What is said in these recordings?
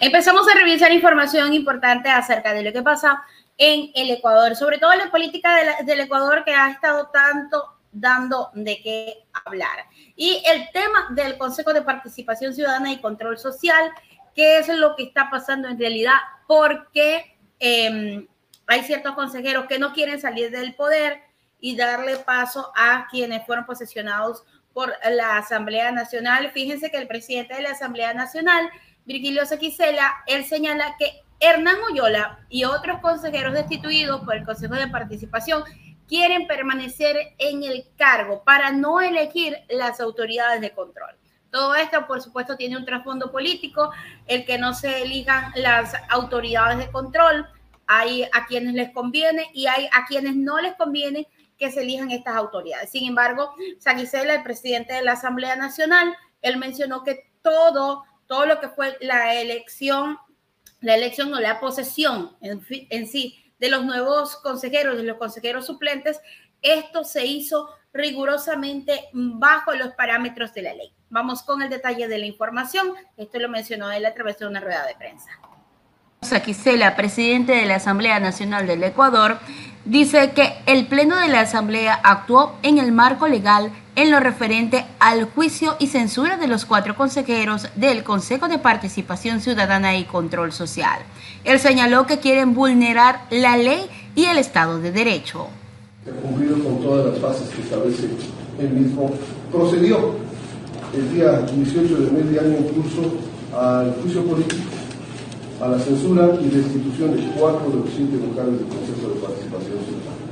Empezamos a revisar información importante acerca de lo que pasa en el Ecuador, sobre todo la política del Ecuador que ha estado tanto dando de qué hablar. Y el tema del Consejo de Participación Ciudadana y Control Social, qué es lo que está pasando en realidad, porque eh, hay ciertos consejeros que no quieren salir del poder y darle paso a quienes fueron posesionados por la Asamblea Nacional. Fíjense que el presidente de la Asamblea Nacional Virgilio Sequicela, él señala que Hernán Oyola y otros consejeros destituidos por el Consejo de Participación quieren permanecer en el cargo para no elegir las autoridades de control. Todo esto, por supuesto, tiene un trasfondo político, el que no se elijan las autoridades de control. Hay a quienes les conviene y hay a quienes no les conviene que se elijan estas autoridades. Sin embargo, Saquicela, el presidente de la Asamblea Nacional, él mencionó que todo todo lo que fue la elección, la elección o la posesión en, sí de los nuevos consejeros, de los consejeros suplentes, esto se hizo rigurosamente bajo los parámetros de la ley. Vamos con el detalle de la información. Esto lo mencionó él a través de una rueda de prensa. Saquicela, presidente de la Asamblea Nacional del Ecuador, dice que el Pleno de la Asamblea actuó en el marco legal en lo referente al juicio y censura de los cuatro consejeros del Consejo de Participación Ciudadana y Control Social. Él señaló que quieren vulnerar la ley y el Estado de Derecho. Cumplido con todas las fases que establece el mismo, procedió el día 18 de mes de año en curso al juicio político a la censura y destitución de cuatro de los siete vocales del Consejo de Participación Ciudadana.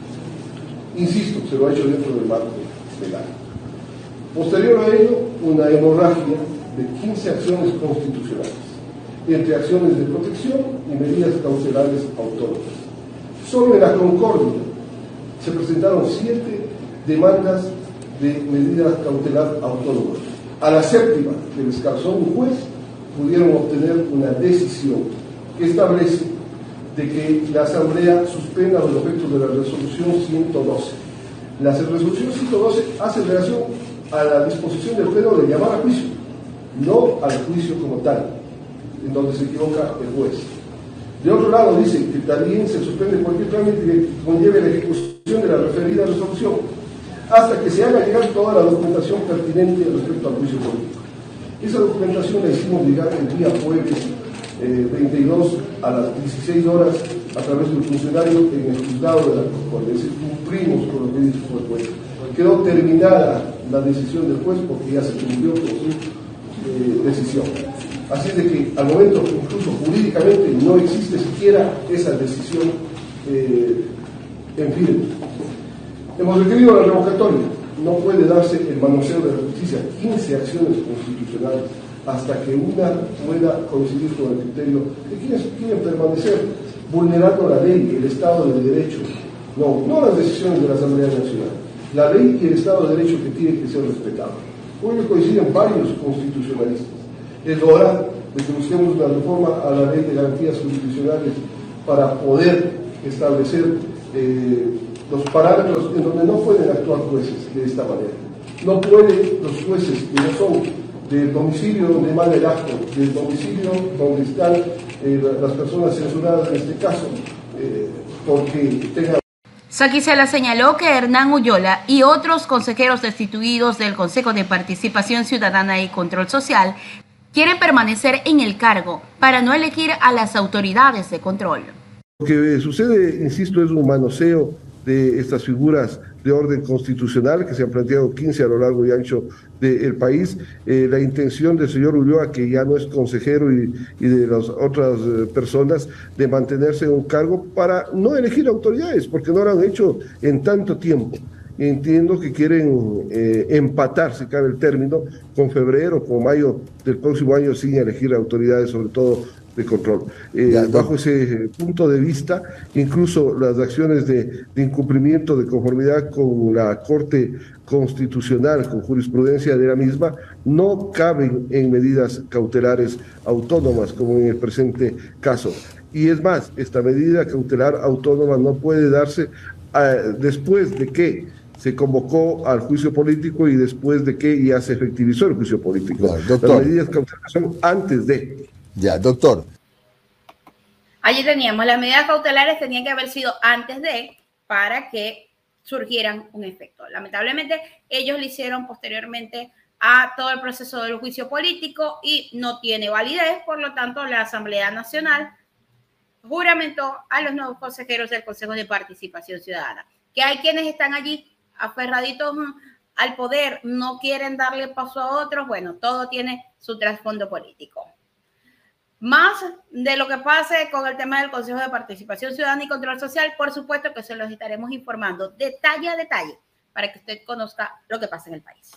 Insisto, se lo ha hecho dentro del marco legal. Posterior a ello, una hemorragia de 15 acciones constitucionales, entre acciones de protección y medidas cautelares autónomas. Solo en la Concordia se presentaron siete demandas de medidas cautelar autónomas. A la séptima, que les causó un juez, pudieron obtener una decisión que establece de que la Asamblea suspenda los efectos de la resolución 112. La resolución 112 hace relación a la disposición del Pleno de llamar a juicio, no al juicio como tal, en donde se equivoca el juez. De otro lado, dice que también se suspende cualquier trámite que conlleve la ejecución de la referida resolución, hasta que se haga llegar toda la documentación pertinente respecto al juicio político. Esa documentación la hicimos llegar el día jueves 32 eh, a las 16 horas a través de un funcionario en el juzgado de la. Es decir, cumplimos con lo que dijo el juez. Quedó terminada la decisión del juez porque ya se cumplió con su eh, decisión. Así de que al momento, incluso jurídicamente, no existe siquiera esa decisión eh, en firme. Hemos requerido la revocatoria. No puede darse el manoseo de la justicia 15 acciones constitucionales hasta que una pueda coincidir con el criterio de quienes quieren permanecer vulnerando la ley, el Estado de Derecho. No, no las decisiones de la Asamblea Nacional. La ley y el Estado de Derecho que tiene que ser respetado. Hoy coinciden varios constitucionalistas. Es hora de que busquemos una reforma a la ley de garantías constitucionales para poder establecer eh, los parámetros en donde no pueden actuar jueces de esta manera. No pueden los jueces que no son del domicilio donde emana el acto, del domicilio donde están eh, las personas censuradas en este caso, eh, porque tengan... Saquicela señaló que Hernán Ullola y otros consejeros destituidos del Consejo de Participación Ciudadana y Control Social quieren permanecer en el cargo para no elegir a las autoridades de control. Lo que sucede, insisto, es un manoseo de estas figuras de orden constitucional que se han planteado 15 a lo largo y ancho del país. Eh, la intención del señor Ulloa, que ya no es consejero y, de las otras eh, personas, de mantenerse en un cargo para no elegir autoridades, porque no lo han hecho en tanto tiempo. Entiendo que quieren eh, empatar, si cabe el término, con febrero, con mayo del próximo año sin elegir autoridades, sobre todo de control. Eh, bajo ese punto de vista, incluso las acciones de, incumplimiento de conformidad con la Corte Constitucional, con jurisprudencia de la misma, no caben en medidas cautelares autónomas, como en el presente caso. Y es más, esta medida cautelar autónoma no puede darse ah, después de que se convocó al juicio político y después de que ya se efectivizó el juicio político. Las medidas cautelares son antes de. Ya, doctor. Allí teníamos las medidas cautelares tenían que haber sido antes de para que surgieran un efecto. Lamentablemente, ellos lo hicieron posteriormente a todo el proceso del juicio político y no tiene validez, por lo tanto, la Asamblea Nacional juramentó a los nuevos consejeros del Consejo de Participación Ciudadana, que hay quienes están allí aferraditos al poder, no quieren darle paso a otros, bueno, todo tiene su trasfondo político. Más de lo que pase con el tema del Consejo de Participación Ciudadana y Control Social, por supuesto que se los estaremos informando detalle a detalle para que usted conozca lo que pasa en el país.